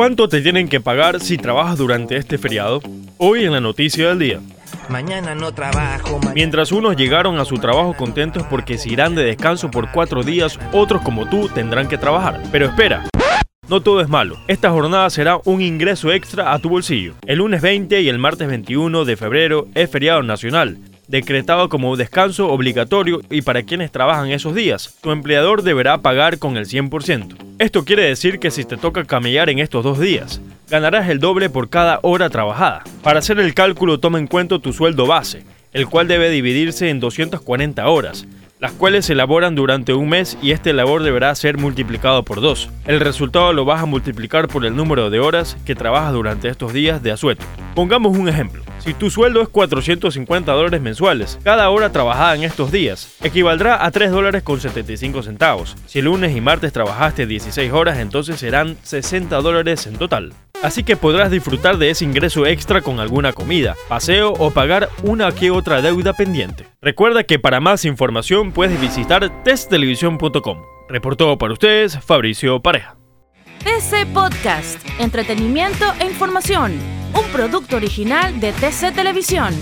¿Cuánto te tienen que pagar si trabajas durante este feriado? Hoy en la noticia del día. Mañana no trabajo. Mientras unos llegaron a su trabajo contentos porque se irán de descanso por cuatro días, otros como tú tendrán que trabajar. Pero espera. No todo es malo. Esta jornada será un ingreso extra a tu bolsillo. El lunes 20 y el martes 21 de febrero es feriado nacional, decretado como descanso obligatorio y para quienes trabajan esos días, tu empleador deberá pagar con el 100%. Esto quiere decir que si te toca camellar en estos dos días, ganarás el doble por cada hora trabajada. Para hacer el cálculo toma en cuenta tu sueldo base, el cual debe dividirse en 240 horas, las cuales se elaboran durante un mes y este labor deberá ser multiplicado por dos. El resultado lo vas a multiplicar por el número de horas que trabajas durante estos días de asueto. Pongamos un ejemplo. Si tu sueldo es 450 dólares mensuales, cada hora trabajada en estos días equivaldrá a 3 dólares con 75 centavos. Si lunes y martes trabajaste 16 horas, entonces serán 60 dólares en total. Así que podrás disfrutar de ese ingreso extra con alguna comida, paseo o pagar una que otra deuda pendiente. Recuerda que para más información puedes visitar testtelevisión.com. Reportó para ustedes Fabricio Pareja. TC Podcast, entretenimiento e información, un producto original de TC Televisión.